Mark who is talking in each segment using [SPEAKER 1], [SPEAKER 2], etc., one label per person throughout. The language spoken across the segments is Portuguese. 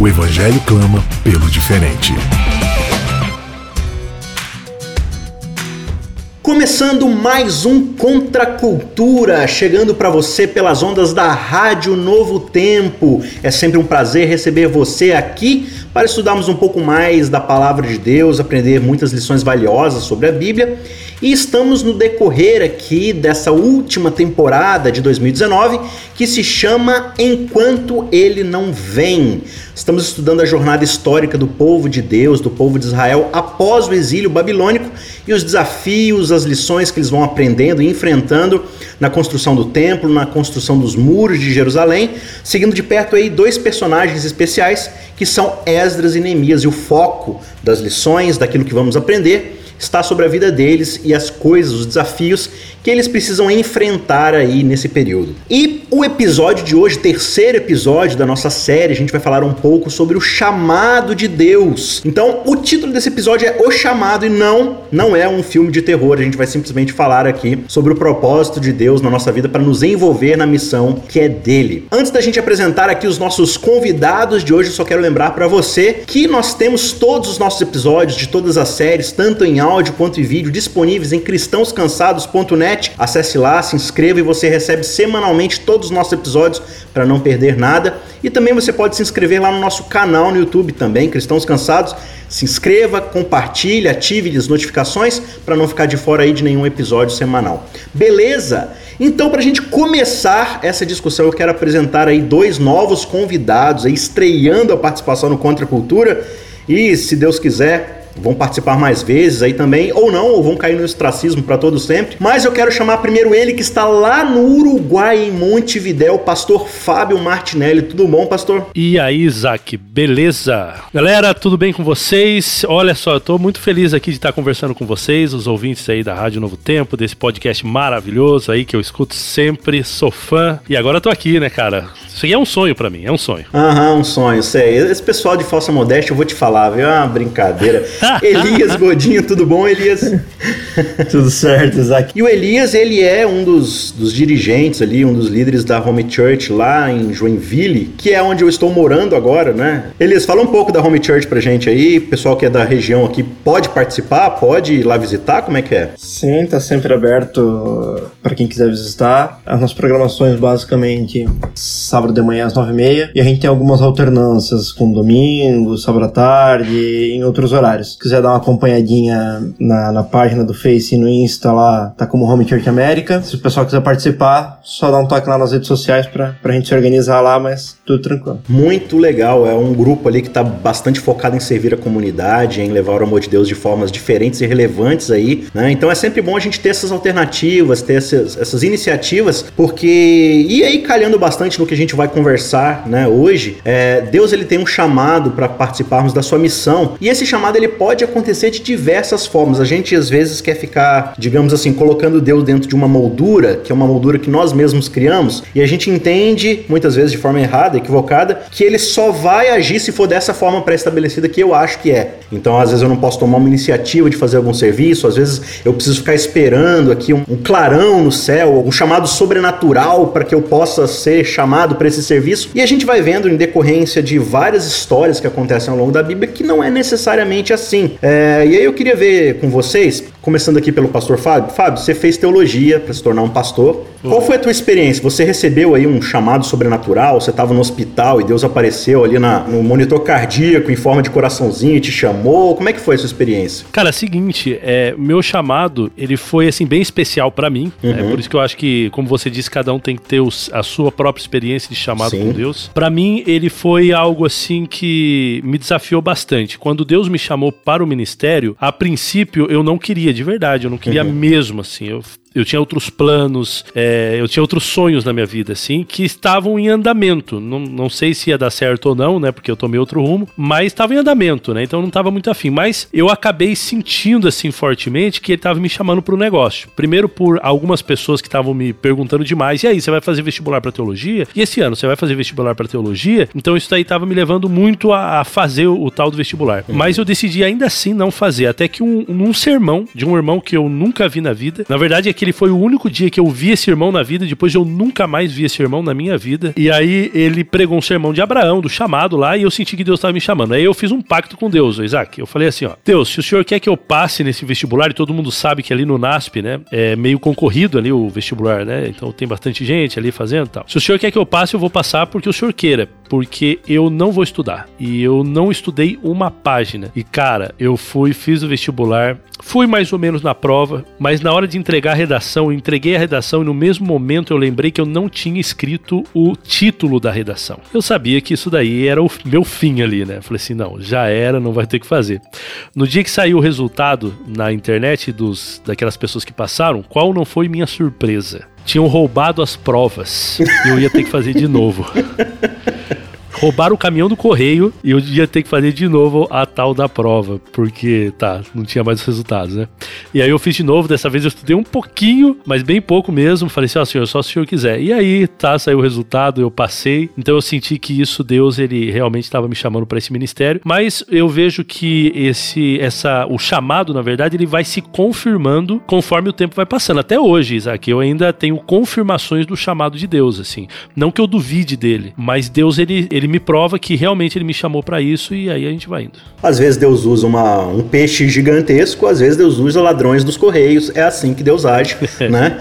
[SPEAKER 1] O Evangelho clama pelo diferente.
[SPEAKER 2] Começando mais um Contra Cultura, chegando para você pelas ondas da Rádio Novo Tempo. É sempre um prazer receber você aqui para estudarmos um pouco mais da palavra de Deus, aprender muitas lições valiosas sobre a Bíblia e estamos no decorrer aqui dessa última temporada de 2019 que se chama Enquanto Ele Não Vem. Estamos estudando a jornada histórica do povo de Deus, do povo de Israel após o exílio babilônico e os desafios, as lições que eles vão aprendendo e enfrentando na construção do templo, na construção dos muros de Jerusalém, seguindo de perto aí dois personagens especiais que são Esdras e Neemias e o foco das lições, daquilo que vamos aprender está sobre a vida deles e as coisas, os desafios que eles precisam enfrentar aí nesse período. E o episódio de hoje, terceiro episódio da nossa série, a gente vai falar um pouco sobre o chamado de Deus. Então, o título desse episódio é O Chamado e não, não é um filme de terror. A gente vai simplesmente falar aqui sobre o propósito de Deus na nossa vida para nos envolver na missão que é dele. Antes da gente apresentar aqui os nossos convidados de hoje, só quero lembrar para você que nós temos todos os nossos episódios de todas as séries, tanto em áudio quanto em vídeo, disponíveis em cristãoscansados.net. Acesse lá, se inscreva e você recebe semanalmente todos os nossos episódios para não perder nada. E também você pode se inscrever lá no nosso canal no YouTube também, Cristãos Cansados. Se inscreva, compartilhe, ative as notificações para não ficar de fora aí de nenhum episódio semanal. Beleza? Então, para a gente começar essa discussão, eu quero apresentar aí dois novos convidados, aí, estreando a participação no Contra Cultura. E, se Deus quiser, vão participar mais vezes aí também, ou não, ou vão cair no ostracismo para todo sempre. Mas eu quero chamar primeiro ele que está lá no Uruguai, em Montevidéu, pastor Fábio Martinelli. Tudo bom, pastor?
[SPEAKER 3] E aí, Isaac, beleza? Galera, tudo bem com vocês? Olha só, eu tô muito feliz aqui de estar conversando com vocês, os ouvintes aí da Rádio Novo Tempo, desse podcast maravilhoso aí que eu escuto sempre, sou fã. E agora eu tô aqui, né, cara? Isso aqui é um sonho para mim, é um sonho.
[SPEAKER 2] Aham, um sonho, sei. Esse pessoal de falsa modéstia, eu vou te falar, viu? É uma brincadeira. Elias Godinho, tudo bom, Elias?
[SPEAKER 4] tudo certo, Isaac.
[SPEAKER 2] E o Elias, ele é um dos, dos dirigentes ali, um dos líderes da Home Church lá em Joinville, que é onde eu estou morando agora, né? Elias, fala um pouco da Home Church pra gente aí. Pessoal que é da região aqui pode participar, pode ir lá visitar, como é que é?
[SPEAKER 4] Sim, tá sempre aberto para quem quiser visitar. As nossas programações, basicamente, sábado de manhã às nove e meia, e a gente tem algumas alternâncias com domingo, sábado à tarde, e em outros horários quiser dar uma acompanhadinha na, na página do Face e no Insta lá, tá como Home Church América. Se o pessoal quiser participar, só dá um toque lá nas redes sociais pra, pra gente se organizar lá, mas tudo tranquilo.
[SPEAKER 2] Muito legal, é um grupo ali que tá bastante focado em servir a comunidade, em levar o amor de Deus de formas diferentes e relevantes aí, né? Então é sempre bom a gente ter essas alternativas, ter essas, essas iniciativas, porque e aí calhando bastante no que a gente vai conversar, né, hoje, é, Deus ele tem um chamado para participarmos da sua missão, e esse chamado ele pode acontecer de diversas formas. A gente às vezes quer ficar, digamos assim, colocando Deus dentro de uma moldura, que é uma moldura que nós mesmos criamos, e a gente entende, muitas vezes de forma errada, equivocada, que ele só vai agir se for dessa forma pré-estabelecida que eu acho que é. Então, às vezes eu não posso tomar uma iniciativa de fazer algum serviço, às vezes eu preciso ficar esperando aqui um, um clarão no céu, um chamado sobrenatural para que eu possa ser chamado para esse serviço. E a gente vai vendo em decorrência de várias histórias que acontecem ao longo da Bíblia que não é necessariamente assim assim. É, e aí eu queria ver com vocês, começando aqui pelo pastor Fábio. Fábio, você fez teologia para se tornar um pastor. Uhum. Qual foi a tua experiência? Você recebeu aí um chamado sobrenatural? Você estava no hospital e Deus apareceu ali na, no monitor cardíaco em forma de coraçãozinho e te chamou? Como é que foi a sua experiência?
[SPEAKER 3] Cara, é o seguinte, é, meu chamado, ele foi assim bem especial para mim. É uhum. É por isso que eu acho que, como você disse, cada um tem que ter os, a sua própria experiência de chamado Sim. com Deus. Para mim, ele foi algo assim que me desafiou bastante. Quando Deus me chamou para o ministério, a princípio eu não queria de verdade, eu não queria uhum. mesmo assim. Eu eu tinha outros planos, é, eu tinha outros sonhos na minha vida, assim, que estavam em andamento. Não, não sei se ia dar certo ou não, né? Porque eu tomei outro rumo, mas estava em andamento, né? Então não estava muito afim. Mas eu acabei sentindo, assim, fortemente que ele estava me chamando para o negócio. Primeiro por algumas pessoas que estavam me perguntando demais: e aí, você vai fazer vestibular para teologia? E esse ano, você vai fazer vestibular para teologia? Então isso daí estava me levando muito a, a fazer o, o, tal do vestibular. Uhum. Mas eu decidi ainda assim não fazer. Até que um, um sermão de um irmão que eu nunca vi na vida, na verdade, aquele foi o único dia que eu vi esse irmão na vida, depois eu nunca mais vi esse irmão na minha vida. E aí ele pregou um sermão de Abraão, do chamado lá, e eu senti que Deus estava me chamando. Aí eu fiz um pacto com Deus, Isaac. Eu falei assim, ó, Deus, se o senhor quer que eu passe nesse vestibular, e todo mundo sabe que ali no NASP, né, é meio concorrido ali o vestibular, né, então tem bastante gente ali fazendo e tal. Se o senhor quer que eu passe, eu vou passar porque o senhor queira, porque eu não vou estudar. E eu não estudei uma página. E cara, eu fui, fiz o vestibular, fui mais ou menos na prova, mas na hora de entregar a redação, entreguei a redação e no mesmo momento eu lembrei que eu não tinha escrito o título da redação. Eu sabia que isso daí era o meu fim ali, né? Falei assim, não, já era, não vai ter que fazer. No dia que saiu o resultado na internet dos daquelas pessoas que passaram, qual não foi minha surpresa? Tinham roubado as provas e eu ia ter que fazer de novo. roubaram o caminhão do correio e eu ia ter que fazer de novo a tal da prova, porque tá, não tinha mais os resultados, né? E aí eu fiz de novo, dessa vez eu estudei um pouquinho, mas bem pouco mesmo. Falei assim, ó, oh, senhor, só se o senhor quiser. E aí, tá, saiu o resultado, eu passei. Então eu senti que isso, Deus, ele realmente estava me chamando para esse ministério. Mas eu vejo que esse, essa, o chamado, na verdade, ele vai se confirmando conforme o tempo vai passando. Até hoje, Isaac, eu ainda tenho confirmações do chamado de Deus, assim. Não que eu duvide dele, mas Deus, ele, ele me prova que realmente ele me chamou para isso e aí a gente vai indo.
[SPEAKER 2] Às vezes Deus usa uma, um peixe gigantesco, às vezes Deus usa ladrões dos correios. É assim que Deus age, né?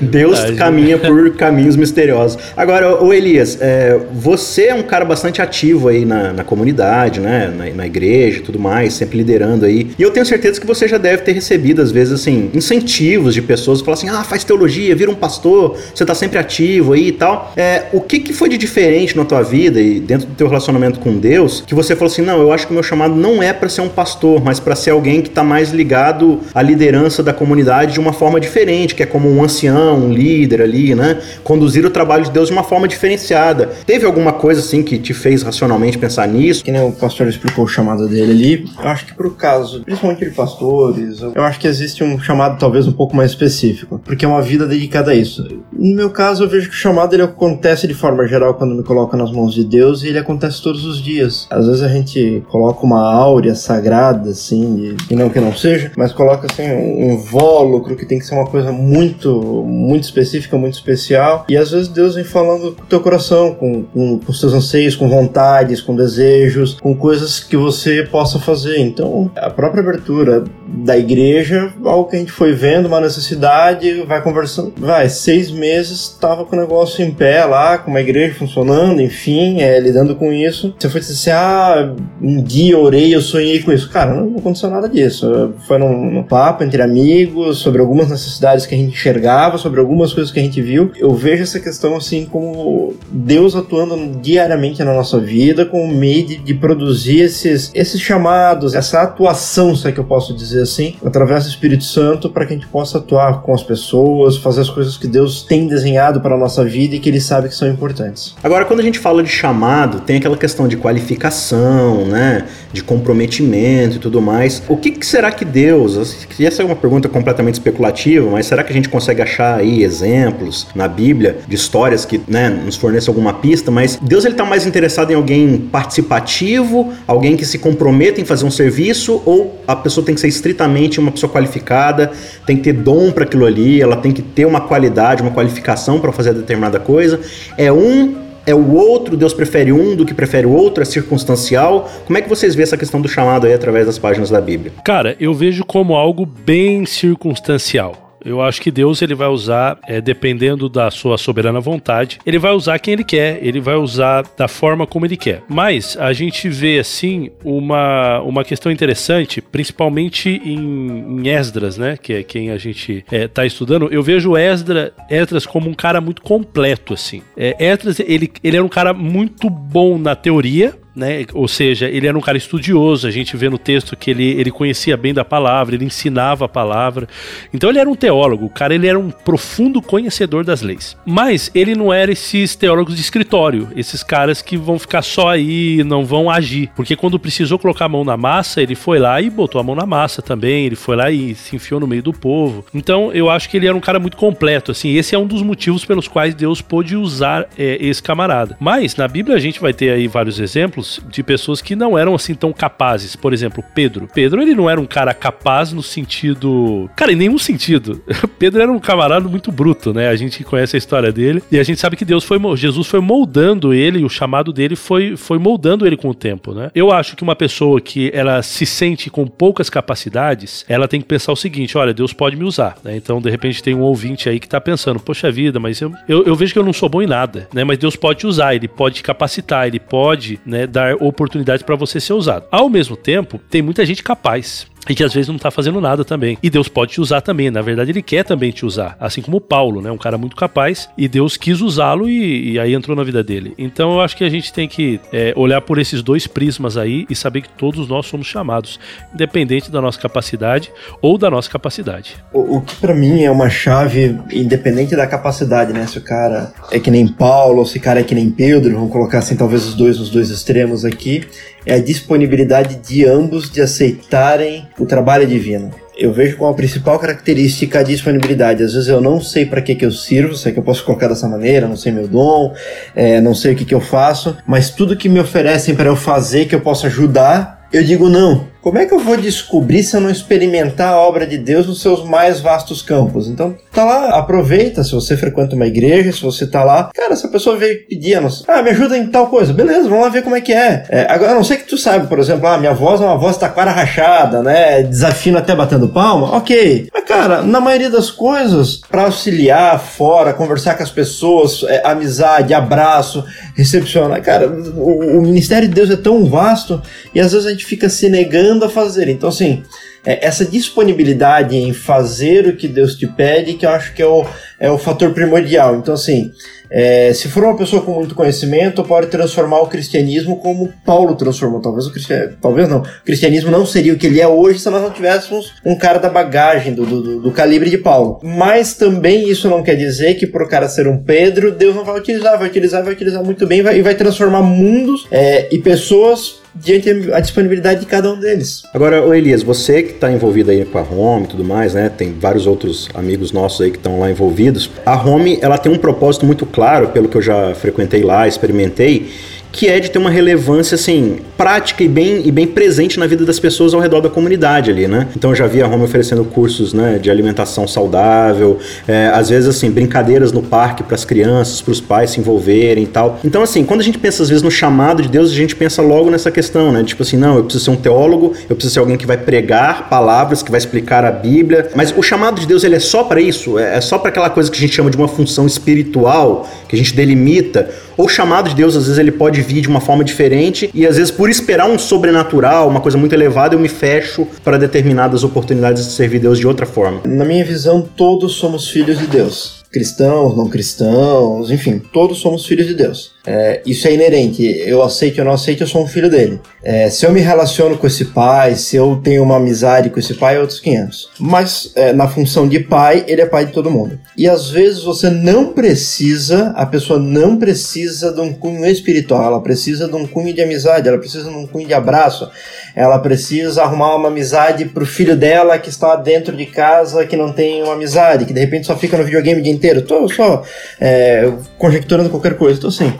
[SPEAKER 2] Deus Verdade. caminha por caminhos misteriosos. Agora, o Elias, é, você é um cara bastante ativo aí na, na comunidade, né? Na, na, igreja e tudo mais, sempre liderando aí. E eu tenho certeza que você já deve ter recebido, às vezes, assim, incentivos de pessoas que falam assim: ah, faz teologia, vira um pastor, você tá sempre ativo aí e tal. É, o que, que foi de diferente na tua vida? Vida e dentro do teu relacionamento com Deus, que você falou assim: não, eu acho que o meu chamado não é para ser um pastor, mas para ser alguém que está mais ligado à liderança da comunidade de uma forma diferente, que é como um ancião, um líder ali, né? Conduzir o trabalho de Deus de uma forma diferenciada. Teve alguma coisa assim que te fez racionalmente pensar nisso?
[SPEAKER 4] Que nem o pastor explicou o chamado dele ali. Eu acho que pro caso, principalmente de pastores, eu acho que existe um chamado talvez um pouco mais específico, porque é uma vida dedicada a isso. No meu caso, eu vejo que o chamado ele acontece de forma geral quando me coloca nas mãos de Deus e ele acontece todos os dias. Às vezes a gente coloca uma áurea sagrada, assim, e não que não seja, mas coloca assim um invólucro que tem que ser uma coisa muito, muito específica, muito especial. E às vezes Deus vem falando com o teu coração, com, com, com os teus anseios, com vontades, com desejos, com coisas que você possa fazer. Então, a própria abertura da igreja, algo que a gente foi vendo, uma necessidade, vai conversando, vai, seis meses, tava com o negócio em pé lá, com uma igreja funcionando, enfim, é, lidando com isso. Você foi dizer assim, ah, um dia orei, eu sonhei com isso. Cara, não aconteceu nada disso. Foi num, num papo entre amigos, sobre algumas necessidades que a gente enxergava, sobre algumas coisas que a gente viu. Eu vejo essa questão assim como Deus atuando diariamente na nossa vida, com o meio de, de produzir esses, esses chamados, essa atuação, se é que eu posso dizer assim, através do Espírito Santo, para que a gente possa atuar com as pessoas, fazer as coisas que Deus tem desenhado para a nossa vida e que Ele sabe que são importantes.
[SPEAKER 2] Agora, quando a gente fala de chamado, tem aquela questão de qualificação, né, de comprometimento e tudo mais. O que, que será que Deus, essa é uma pergunta completamente especulativa, mas será que a gente consegue achar aí exemplos na Bíblia de histórias que, né, nos forneçam alguma pista, mas Deus ele tá mais interessado em alguém participativo, alguém que se comprometa em fazer um serviço ou a pessoa tem que ser estritamente uma pessoa qualificada, tem que ter dom para aquilo ali, ela tem que ter uma qualidade, uma qualificação para fazer determinada coisa. É um é o outro, Deus prefere um do que prefere o outro, é circunstancial. Como é que vocês veem essa questão do chamado aí através das páginas da Bíblia?
[SPEAKER 3] Cara, eu vejo como algo bem circunstancial. Eu acho que Deus ele vai usar, é, dependendo da sua soberana vontade, ele vai usar quem ele quer, ele vai usar da forma como ele quer. Mas a gente vê assim uma, uma questão interessante, principalmente em, em Esdras, né? Que é quem a gente está é, estudando. Eu vejo Esdra, Esdras como um cara muito completo assim. É, Esdras ele, ele era um cara muito bom na teoria, né? Ou seja, ele era um cara estudioso. A gente vê no texto que ele, ele conhecia bem da palavra, ele ensinava a palavra. Então ele era um teólogo. O cara ele era um profundo conhecedor das leis. Mas ele não era esses teólogos de escritório, esses caras que vão ficar só aí, não vão agir. Porque quando precisou colocar a mão na massa, ele foi lá e botou a mão na massa também. Ele foi lá e se enfiou no meio do povo. Então eu acho que ele era um cara muito completo. Assim, esse é um dos motivos pelos quais Deus pôde usar é, esse camarada. Mas na Bíblia a gente vai ter aí vários exemplos de pessoas que não eram assim tão capazes. Por exemplo, Pedro. Pedro ele não era um cara capaz no sentido, cara, em nenhum sentido. Pedro era um camarada muito bruto, né? A gente conhece a história dele e a gente sabe que Deus foi Jesus foi moldando ele, o chamado dele foi foi moldando ele com o tempo, né? Eu acho que uma pessoa que ela se sente com poucas capacidades, ela tem que pensar o seguinte: olha, Deus pode me usar, né? Então, de repente, tem um ouvinte aí que tá pensando, poxa vida, mas eu, eu, eu vejo que eu não sou bom em nada, né? Mas Deus pode te usar, ele pode te capacitar, ele pode, né, dar oportunidades para você ser usado. Ao mesmo tempo, tem muita gente capaz e que às vezes não está fazendo nada também. E Deus pode te usar também. Na verdade, ele quer também te usar. Assim como Paulo, né? Um cara muito capaz. E Deus quis usá-lo e, e, aí entrou na vida dele. Então eu acho que a gente tem que é, olhar por esses dois prismas aí e saber que todos nós somos chamados, independente da nossa capacidade ou da nossa capacidade.
[SPEAKER 4] O, o que para mim é uma chave, independente da capacidade, né? Se o cara é que nem Paulo, ou se o cara é que nem Pedro, vamos colocar assim, talvez os dois nos dois extremos aqui, é a disponibilidade de ambos de aceitarem o trabalho divino. Eu vejo como a principal característica a disponibilidade. Às vezes eu não sei para que, que eu sirvo, sei que eu posso colocar dessa maneira, não sei meu dom, é, não sei o que, que eu faço, mas tudo que me oferecem para eu fazer, que eu possa ajudar, eu digo não. Como é que eu vou descobrir se eu não experimentar a obra de Deus nos seus mais vastos campos? Então, tá lá, aproveita se você frequenta uma igreja, se você tá lá. Cara, se a pessoa veio pedir, ah, me ajuda em tal coisa. Beleza, vamos lá ver como é que é. é agora, a não sei que tu sabe, por exemplo, ah, minha voz é uma voz taquara rachada, né? Desafino até batendo palma. Ok. Mas, cara, na maioria das coisas, para auxiliar fora, conversar com as pessoas, é, amizade, abraço, recepcionar. Cara, o, o ministério de Deus é tão vasto e às vezes a gente fica se negando a fazer. Então, assim, é, essa disponibilidade em fazer o que Deus te pede, que eu acho que é o, é o fator primordial. Então, assim, é, se for uma pessoa com muito conhecimento, pode transformar o cristianismo como Paulo transformou. Talvez o cristianismo, talvez não. O cristianismo não seria o que ele é hoje se nós não tivéssemos um cara da bagagem, do, do, do calibre de Paulo. Mas também isso não quer dizer que por o cara ser um Pedro, Deus não vai utilizar, vai utilizar, vai utilizar muito bem vai, e vai transformar mundos é, e pessoas diante da disponibilidade de cada um deles.
[SPEAKER 2] Agora, o Elias, você que está envolvido aí com a Home e tudo mais, né? Tem vários outros amigos nossos aí que estão lá envolvidos. A Home, ela tem um propósito muito claro, pelo que eu já frequentei lá, experimentei, que é de ter uma relevância assim prática e bem, e bem presente na vida das pessoas ao redor da comunidade ali, né? Então eu já vi a Roma oferecendo cursos né, de alimentação saudável, é, às vezes assim brincadeiras no parque para as crianças, para os pais se envolverem e tal. Então assim, quando a gente pensa às vezes no chamado de Deus, a gente pensa logo nessa questão, né? Tipo assim, não, eu preciso ser um teólogo, eu preciso ser alguém que vai pregar palavras, que vai explicar a Bíblia. Mas o chamado de Deus ele é só para isso, é, é só para aquela coisa que a gente chama de uma função espiritual que a gente delimita. Ou o chamado de Deus às vezes ele pode vir de uma forma diferente e às vezes por esperar um sobrenatural, uma coisa muito elevada, eu me fecho para determinadas oportunidades de servir Deus de outra forma.
[SPEAKER 4] Na minha visão, todos somos filhos de Deus cristãos, não cristãos, enfim, todos somos filhos de Deus. É, isso é inerente. Eu aceito ou não aceito, eu sou um filho dele. É, se eu me relaciono com esse pai, se eu tenho uma amizade com esse pai, é outros 500. Mas é, na função de pai, ele é pai de todo mundo. E às vezes você não precisa, a pessoa não precisa de um cunho espiritual, ela precisa de um cunho de amizade, ela precisa de um cunho de abraço, ela precisa arrumar uma amizade pro filho dela que está dentro de casa, que não tem uma amizade, que de repente só fica no videogame o dia inteiro. Tô só é, conjecturando qualquer coisa. Então, assim,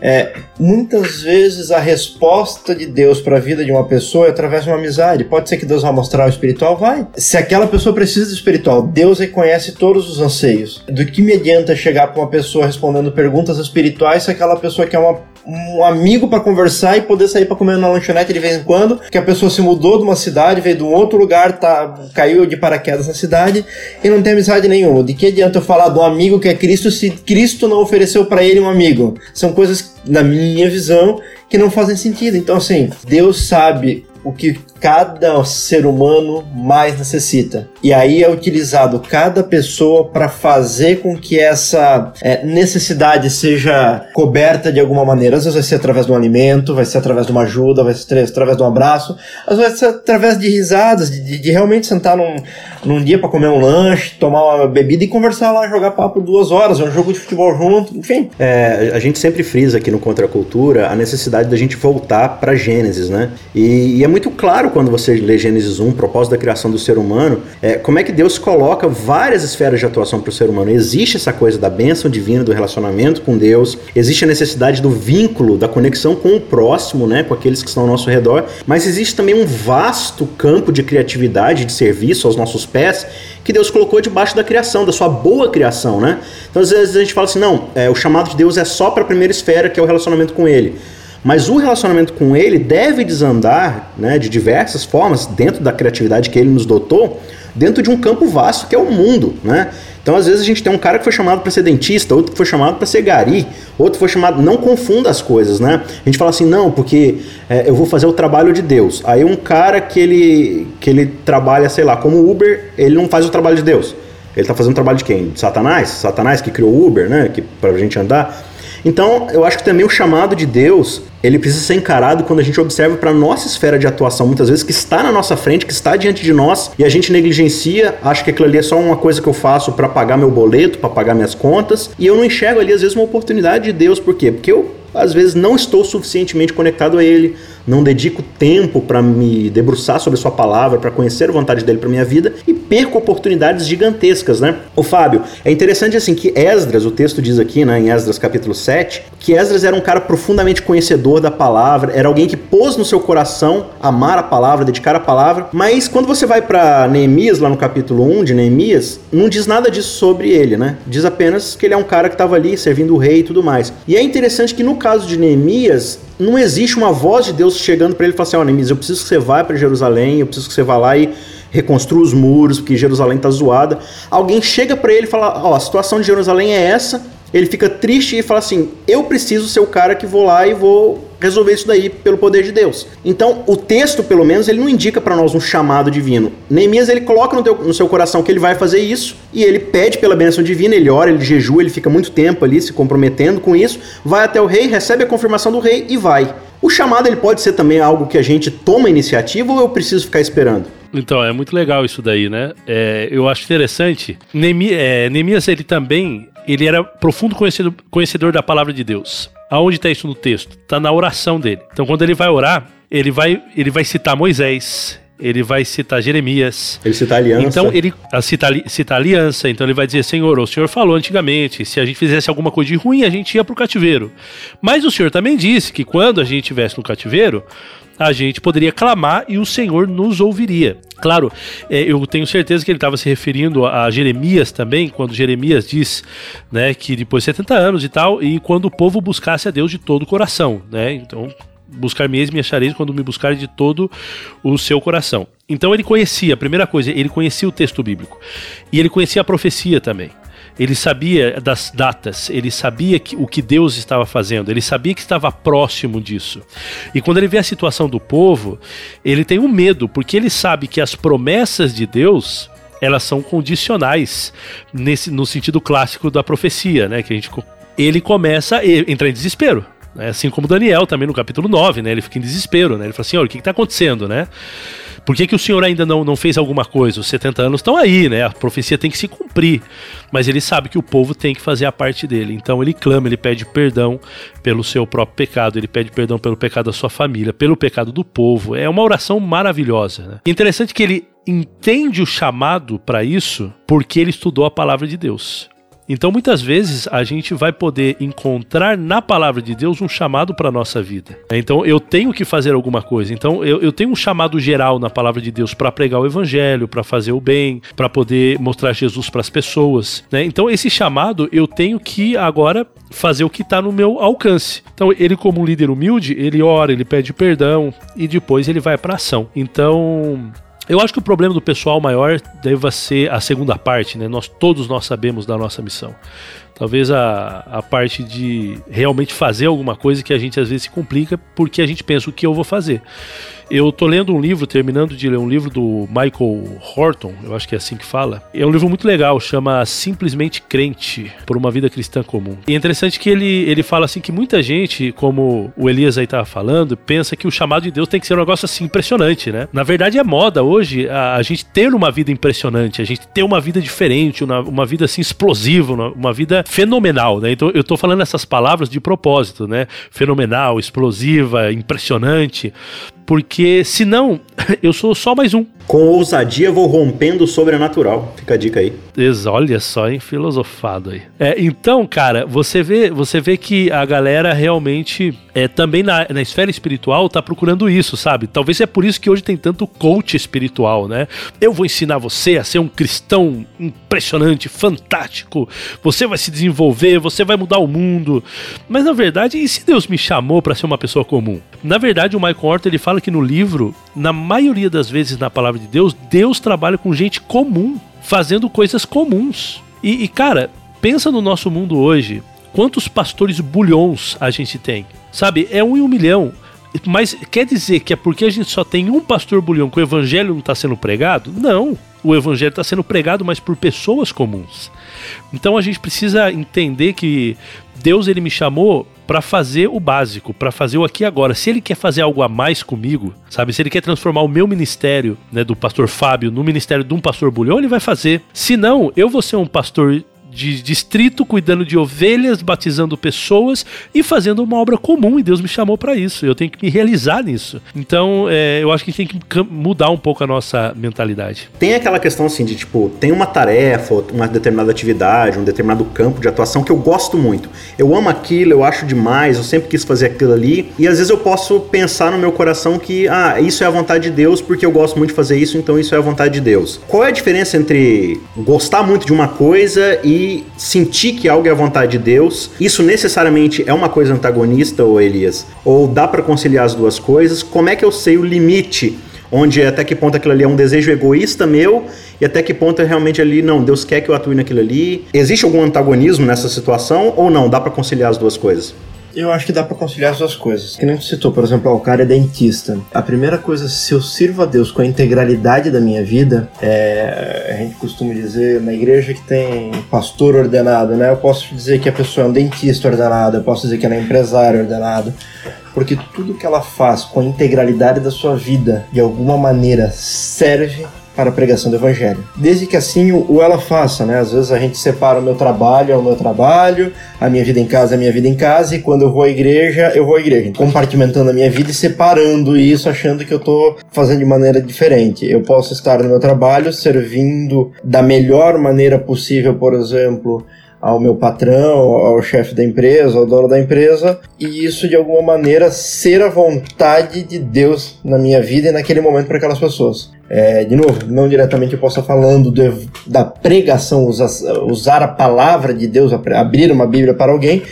[SPEAKER 4] é, muitas vezes a resposta de Deus para a vida de uma pessoa é através de uma amizade. Pode ser que Deus vá mostrar o espiritual, vai. Se aquela pessoa precisa do espiritual, Deus reconhece todos os anseios. Do que me adianta chegar para uma pessoa respondendo perguntas espirituais se aquela pessoa quer uma um amigo para conversar e poder sair para comer na lanchonete de vez em quando, que a pessoa se mudou de uma cidade, veio de um outro lugar, tá, caiu de paraquedas na cidade e não tem amizade nenhuma. De que adianta eu falar de um amigo que é Cristo se Cristo não ofereceu para ele um amigo? São coisas, na minha visão, que não fazem sentido. Então, assim, Deus sabe o que cada ser humano mais necessita. E aí é utilizado cada pessoa para fazer com que essa é, necessidade seja coberta de alguma maneira. Às vezes vai ser através de um alimento, vai ser através de uma ajuda, vai ser através de um abraço, às vezes vai ser através de risadas, de, de, realmente sentar num, num dia para comer um lanche, tomar uma bebida e conversar lá, jogar papo duas horas, um jogo de futebol junto, enfim.
[SPEAKER 2] É, a gente sempre frisa aqui no Contra a Cultura a necessidade da gente voltar para Gênesis, né? E, e, é muito claro quando você lê Gênesis 1, propósito da criação do ser humano, é, como é que Deus coloca várias esferas de atuação para o ser humano. Existe essa coisa da bênção divina, do relacionamento com Deus, existe a necessidade do vínculo, da conexão com o próximo, né? Com aqueles que estão ao nosso redor, mas existe também um vasto campo de criatividade, de serviço aos nossos pés que Deus colocou debaixo da criação, da sua boa criação, né? Então às vezes a gente fala assim, não, é, o chamado de Deus é só para a primeira esfera, que é o relacionamento com Ele. Mas o relacionamento com Ele deve desandar, né, de diversas formas, dentro da criatividade que Ele nos dotou, dentro de um campo vasto que é o mundo, né? Então, às vezes, a gente tem um cara que foi chamado para ser dentista, outro que foi chamado para ser gari, outro foi chamado. Não confunda as coisas, né? A gente fala assim, não, porque é, eu vou fazer o trabalho de Deus. Aí, um cara que ele, que ele trabalha, sei lá, como Uber, ele não faz o trabalho de Deus. Ele está fazendo o trabalho de quem? De Satanás? Satanás que criou o Uber, né? Que, pra gente andar. Então, eu acho que também o chamado de Deus, ele precisa ser encarado quando a gente observa para nossa esfera de atuação, muitas vezes que está na nossa frente, que está diante de nós, e a gente negligencia, acha que aquilo ali é só uma coisa que eu faço para pagar meu boleto, para pagar minhas contas, e eu não enxergo ali às vezes uma oportunidade de Deus, por quê? Porque eu às vezes não estou suficientemente conectado a Ele, não dedico tempo para me debruçar sobre a Sua palavra, para conhecer a vontade dele para minha vida e perco oportunidades gigantescas, né? O Fábio, é interessante assim que Esdras, o texto diz aqui, né, em Esdras capítulo 7, que Esdras era um cara profundamente conhecedor da palavra, era alguém que pôs no seu coração amar a palavra, dedicar a palavra, mas quando você vai para Neemias, lá no capítulo 1 de Neemias, não diz nada disso sobre ele, né? Diz apenas que ele é um cara que estava ali servindo o rei e tudo mais. E é interessante que no caso de Neemias, não existe uma voz de Deus chegando para ele e falando assim: Ó, Neemias, eu preciso que você vá para Jerusalém, eu preciso que você vá lá e reconstrua os muros, porque Jerusalém está zoada. Alguém chega para ele e fala: Ó, a situação de Jerusalém é essa. Ele fica triste e fala assim: Eu preciso ser o cara que vou lá e vou resolver isso daí pelo poder de Deus. Então, o texto, pelo menos, ele não indica para nós um chamado divino. Neemias, ele coloca no, teu, no, seu coração que ele vai fazer isso e ele pede pela bênção divina, ele ora, ele jejua, ele fica muito tempo ali se comprometendo com isso, vai até o rei, recebe a confirmação do rei e vai. O chamado ele pode ser também algo que a gente toma iniciativa ou eu preciso ficar esperando?
[SPEAKER 3] Então, é muito legal isso daí, né? É, eu acho interessante. É, Neemias, ele também ele era profundo conhecedor, conhecedor da palavra de Deus. Aonde está isso no texto? Está na oração dele. Então, quando ele vai orar, ele vai, ele vai citar Moisés, ele vai citar Jeremias.
[SPEAKER 2] Ele cita a aliança.
[SPEAKER 3] Então ele cita, cita a aliança. Então ele vai dizer: Senhor, o Senhor falou antigamente, se a gente fizesse alguma coisa de ruim, a gente ia para o cativeiro. Mas o Senhor também disse que quando a gente estivesse no cativeiro, a gente poderia clamar e o Senhor nos ouviria. Claro, é, eu tenho certeza que ele estava se referindo a Jeremias também, quando Jeremias diz né, que depois de 70 anos e tal, e quando o povo buscasse a Deus de todo o coração. Né? Então, buscar mesmo e achareis quando me buscar de todo o seu coração. Então ele conhecia, a primeira coisa, ele conhecia o texto bíblico. E ele conhecia a profecia também. Ele sabia das datas, ele sabia que, o que Deus estava fazendo, ele sabia que estava próximo disso. E quando ele vê a situação do povo, ele tem um medo, porque ele sabe que as promessas de Deus elas são condicionais nesse, no sentido clássico da profecia, né? Que a gente, ele começa a entrar em desespero. Né? Assim como Daniel também no capítulo 9, né? Ele fica em desespero, né? Ele fala assim, olha, o que está acontecendo, né? Por que, que o senhor ainda não, não fez alguma coisa? Os 70 anos estão aí, né? A profecia tem que se cumprir. Mas ele sabe que o povo tem que fazer a parte dele. Então ele clama, ele pede perdão pelo seu próprio pecado, ele pede perdão pelo pecado da sua família, pelo pecado do povo. É uma oração maravilhosa. Né? Interessante que ele entende o chamado para isso porque ele estudou a palavra de Deus. Então, muitas vezes, a gente vai poder encontrar na palavra de Deus um chamado para a nossa vida. Então, eu tenho que fazer alguma coisa. Então, eu, eu tenho um chamado geral na palavra de Deus para pregar o evangelho, para fazer o bem, para poder mostrar Jesus para as pessoas. Né? Então, esse chamado, eu tenho que agora fazer o que está no meu alcance. Então, ele, como um líder humilde, ele ora, ele pede perdão e depois ele vai para ação. Então, eu acho que o problema do pessoal maior deva ser a segunda parte, né? Nós todos nós sabemos da nossa missão. Talvez a, a parte de realmente fazer alguma coisa que a gente às vezes se complica porque a gente pensa o que eu vou fazer. Eu tô lendo um livro, terminando de ler um livro do Michael Horton, eu acho que é assim que fala. É um livro muito legal, chama Simplesmente Crente, por uma vida cristã comum. E é interessante que ele, ele fala assim que muita gente, como o Elias aí tava falando, pensa que o chamado de Deus tem que ser um negócio assim impressionante, né? Na verdade é moda hoje a, a gente ter uma vida impressionante, a gente ter uma vida diferente, uma, uma vida assim explosiva, uma, uma vida fenomenal, né? Então eu tô falando essas palavras de propósito, né? Fenomenal, explosiva, impressionante, porque senão eu sou só mais um.
[SPEAKER 2] Com ousadia vou rompendo o sobrenatural. Fica a dica aí.
[SPEAKER 3] Olha só, hein? Filosofado aí. É, então, cara, você vê, você vê que a galera realmente é, também na, na esfera espiritual tá procurando isso, sabe? Talvez é por isso que hoje tem tanto coach espiritual, né? Eu vou ensinar você a ser um cristão impressionante, fantástico. Você vai se desenvolver, você vai mudar o mundo. Mas na verdade, e se Deus me chamou para ser uma pessoa comum? Na verdade, o Michael Horton ele fala que no livro, na maioria das vezes na palavra de Deus, Deus trabalha com gente comum, fazendo coisas comuns. E, e cara, pensa no nosso mundo hoje. Quantos pastores bulhões a gente tem? Sabe, é um em um milhão. Mas quer dizer que é porque a gente só tem um pastor bulhão que o evangelho não está sendo pregado? Não. O evangelho está sendo pregado, mas por pessoas comuns. Então a gente precisa entender que Deus ele me chamou para fazer o básico, para fazer o aqui e agora. Se ele quer fazer algo a mais comigo, sabe? Se ele quer transformar o meu ministério, né, do pastor Fábio, no ministério de um pastor Bulhão, ele vai fazer. Se não, eu vou ser um pastor de distrito, cuidando de ovelhas, batizando pessoas e fazendo uma obra comum. E Deus me chamou para isso. Eu tenho que me realizar nisso. Então, é, eu acho que a gente tem que mudar um pouco a nossa mentalidade.
[SPEAKER 2] Tem aquela questão assim de tipo, tem uma tarefa, uma determinada atividade, um determinado campo de atuação que eu gosto muito. Eu amo aquilo, eu acho demais, eu sempre quis fazer aquilo ali. E às vezes eu posso pensar no meu coração que, ah, isso é a vontade de Deus porque eu gosto muito de fazer isso, então isso é a vontade de Deus. Qual é a diferença entre gostar muito de uma coisa e sentir que algo é a vontade de Deus, isso necessariamente é uma coisa antagonista, ou Elias? Ou dá para conciliar as duas coisas? Como é que eu sei o limite? Onde até que ponto aquilo ali é um desejo egoísta meu e até que ponto é realmente ali, não, Deus quer que eu atue naquilo ali. Existe algum antagonismo nessa situação ou não? Dá para conciliar as duas coisas?
[SPEAKER 4] Eu acho que dá para conciliar as duas coisas. Que nem tu citou, por exemplo, o cara é dentista. A primeira coisa, se eu sirvo a Deus com a integralidade da minha vida, é, a gente costuma dizer na igreja que tem pastor ordenado, né? Eu posso dizer que a pessoa é um dentista ordenado, eu posso dizer que ela é empresário ordenado. Porque tudo que ela faz com a integralidade da sua vida, de alguma maneira, serve para a pregação do evangelho. Desde que assim o, ela faça, né? Às vezes a gente separa o meu trabalho é o meu trabalho, a minha vida em casa é a minha vida em casa, e quando eu vou à igreja, eu vou à igreja. Compartimentando a minha vida e separando isso, achando que eu estou fazendo de maneira diferente. Eu posso estar no meu trabalho servindo da melhor maneira possível, por exemplo, ao meu patrão, ao chefe da empresa, ao dono da empresa, e isso de alguma maneira ser a vontade de Deus na minha vida e naquele momento para aquelas pessoas. É, de novo, não diretamente eu posso estar falando de, da pregação, usar, usar a palavra de Deus, abrir uma Bíblia para alguém,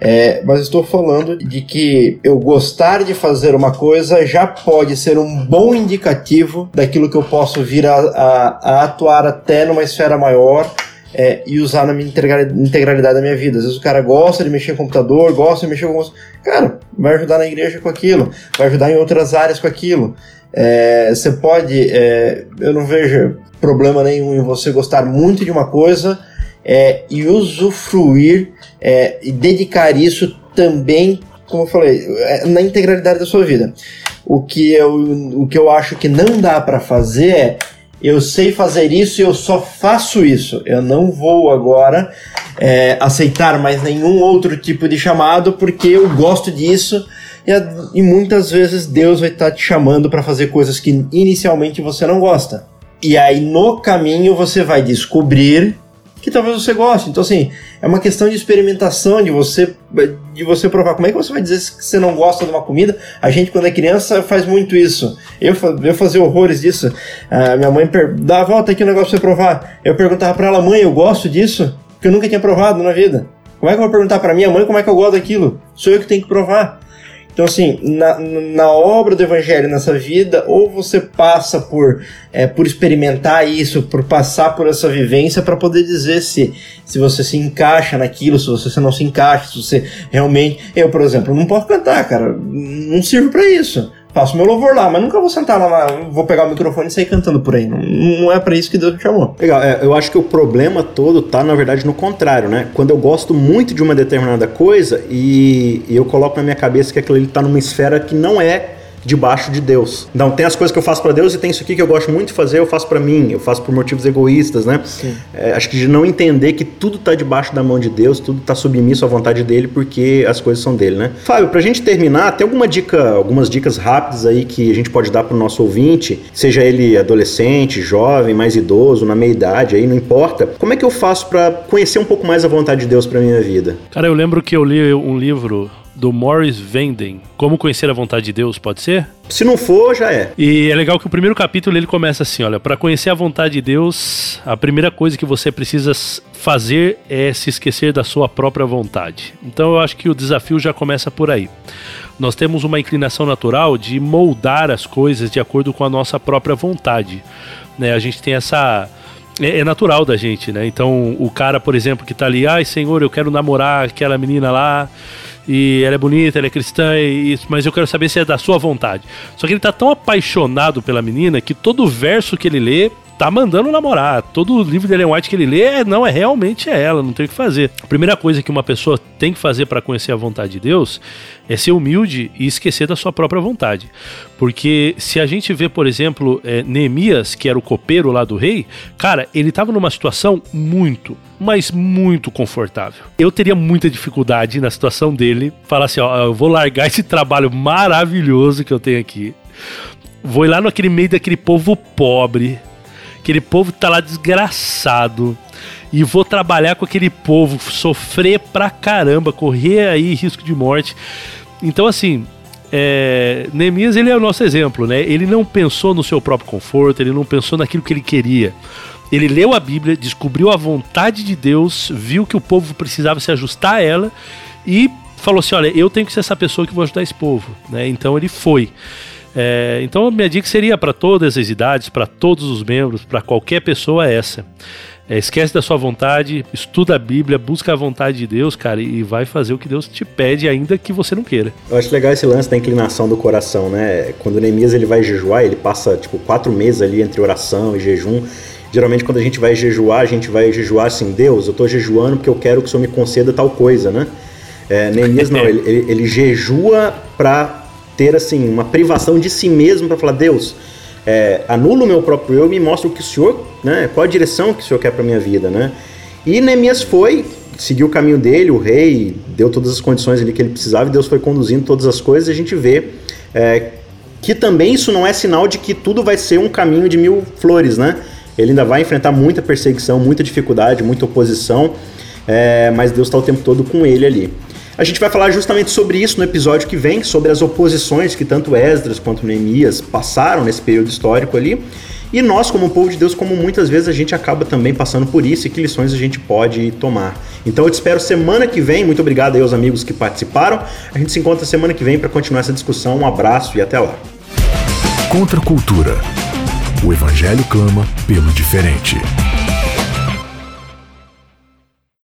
[SPEAKER 4] é, mas estou falando de que eu gostar de fazer uma coisa já pode ser um bom indicativo daquilo que eu posso vir a, a, a atuar até numa esfera maior é, e usar na minha integralidade da minha vida. Às vezes o cara gosta de mexer em computador, gosta de mexer com. Cara, vai ajudar na igreja com aquilo, vai ajudar em outras áreas com aquilo. É, você pode. É, eu não vejo problema nenhum em você gostar muito de uma coisa é, e usufruir é, e dedicar isso também, como eu falei, é, na integralidade da sua vida. O que eu, o que eu acho que não dá para fazer é eu sei fazer isso e eu só faço isso. Eu não vou agora é, aceitar mais nenhum outro tipo de chamado porque eu gosto disso e, e muitas vezes Deus vai estar tá te chamando para fazer coisas que inicialmente você não gosta. E aí no caminho você vai descobrir que talvez você goste. Então, assim, é uma questão de experimentação, de você, de você provar. Como é que você vai dizer que você não gosta de uma comida? A gente, quando é criança, faz muito isso. Eu, eu fazia horrores disso. A minha mãe dá a volta aqui o negócio pra você provar. Eu perguntava pra ela, mãe, eu gosto disso? Que eu nunca tinha provado na vida. Como é que eu vou perguntar pra minha mãe como é que eu gosto daquilo? Sou eu que tenho que provar. Então, assim, na, na obra do evangelho nessa vida, ou você passa por, é, por experimentar isso, por passar por essa vivência para poder dizer se, se você se encaixa naquilo, se você não se encaixa, se você realmente. Eu, por exemplo, não posso cantar, cara. Não sirvo para isso faço meu louvor lá, mas nunca vou sentar lá, vou pegar o microfone e sair cantando por aí. Não, não é para isso que Deus me chamou.
[SPEAKER 2] Legal, é, eu acho que o problema todo tá, na verdade, no contrário, né? Quando eu gosto muito de uma determinada coisa e, e eu coloco na minha cabeça que aquilo ali tá numa esfera que não é debaixo de Deus. Então, tem as coisas que eu faço para Deus e tem isso aqui que eu gosto muito de fazer, eu faço para mim, eu faço por motivos egoístas, né? É, acho que de não entender que tudo tá debaixo da mão de Deus, tudo tá submisso à vontade dele, porque as coisas são dele, né? Fábio, pra gente terminar, tem alguma dica, algumas dicas rápidas aí que a gente pode dar pro nosso ouvinte, seja ele adolescente, jovem, mais idoso, na meia idade, aí não importa. Como é que eu faço para conhecer um pouco mais a vontade de Deus para minha vida?
[SPEAKER 3] Cara, eu lembro que eu li um livro do Morris Venden. Como conhecer a vontade de Deus, pode ser?
[SPEAKER 2] Se não for, já é.
[SPEAKER 3] E é legal que o primeiro capítulo ele começa assim, olha, para conhecer a vontade de Deus, a primeira coisa que você precisa fazer é se esquecer da sua própria vontade. Então eu acho que o desafio já começa por aí. Nós temos uma inclinação natural de moldar as coisas de acordo com a nossa própria vontade. Né? A gente tem essa é, é, natural da gente, né? Então, o cara, por exemplo, que tá ali, ai, senhor, eu quero namorar aquela menina lá, e ela é bonita, ela é cristã, e isso, mas eu quero saber se é da sua vontade. Só que ele tá tão apaixonado pela menina que todo verso que ele lê tá mandando namorar. Todo livro de Ellen White que ele lê, é, não, é realmente é ela, não tem o que fazer. A primeira coisa que uma pessoa tem que fazer para conhecer a vontade de Deus é ser humilde e esquecer da sua própria vontade. Porque se a gente vê, por exemplo, é, Neemias, que era o copeiro lá do rei, cara, ele tava numa situação muito, mas muito confortável. Eu teria muita dificuldade na situação dele, falar assim, ó, eu vou largar esse trabalho maravilhoso que eu tenho aqui. Vou ir lá naquele meio daquele povo pobre, Aquele povo tá lá desgraçado. E vou trabalhar com aquele povo, sofrer pra caramba, correr aí risco de morte. Então, assim, é, Neemias ele é o nosso exemplo, né? Ele não pensou no seu próprio conforto, ele não pensou naquilo que ele queria. Ele leu a Bíblia, descobriu a vontade de Deus, viu que o povo precisava se ajustar a ela e falou assim: Olha, eu tenho que ser essa pessoa que vou ajudar esse povo. Né? Então ele foi. É, então a minha dica seria para todas as idades, para todos os membros, para qualquer pessoa é essa. É, esquece da sua vontade, estuda a Bíblia, busca a vontade de Deus, cara, e vai fazer o que Deus te pede, ainda que você não queira.
[SPEAKER 2] Eu acho legal esse lance da inclinação do coração, né? Quando Neemias ele vai jejuar, ele passa tipo quatro meses ali entre oração e jejum. Geralmente quando a gente vai jejuar, a gente vai jejuar assim, Deus, eu estou jejuando porque eu quero que o Senhor me conceda tal coisa, né? É, Neemias não, ele, ele, ele jejua para ter assim uma privação de si mesmo para falar Deus é, anula o meu próprio eu e me mostra o que o Senhor né qual a direção que o Senhor quer para minha vida né? E Neemias foi seguiu o caminho dele o rei deu todas as condições ali que ele precisava e Deus foi conduzindo todas as coisas. E a gente vê é, que também isso não é sinal de que tudo vai ser um caminho de mil flores né? Ele ainda vai enfrentar muita perseguição muita dificuldade muita oposição é, mas Deus está o tempo todo com ele ali a gente vai falar justamente sobre isso no episódio que vem, sobre as oposições que tanto Esdras quanto Neemias passaram nesse período histórico ali. E nós, como povo de Deus, como muitas vezes a gente acaba também passando por isso e que lições a gente pode tomar. Então eu te espero semana que vem. Muito obrigado aí aos amigos que participaram. A gente se encontra semana que vem para continuar essa discussão. Um abraço e até lá.
[SPEAKER 1] Contra a cultura. O evangelho clama pelo diferente.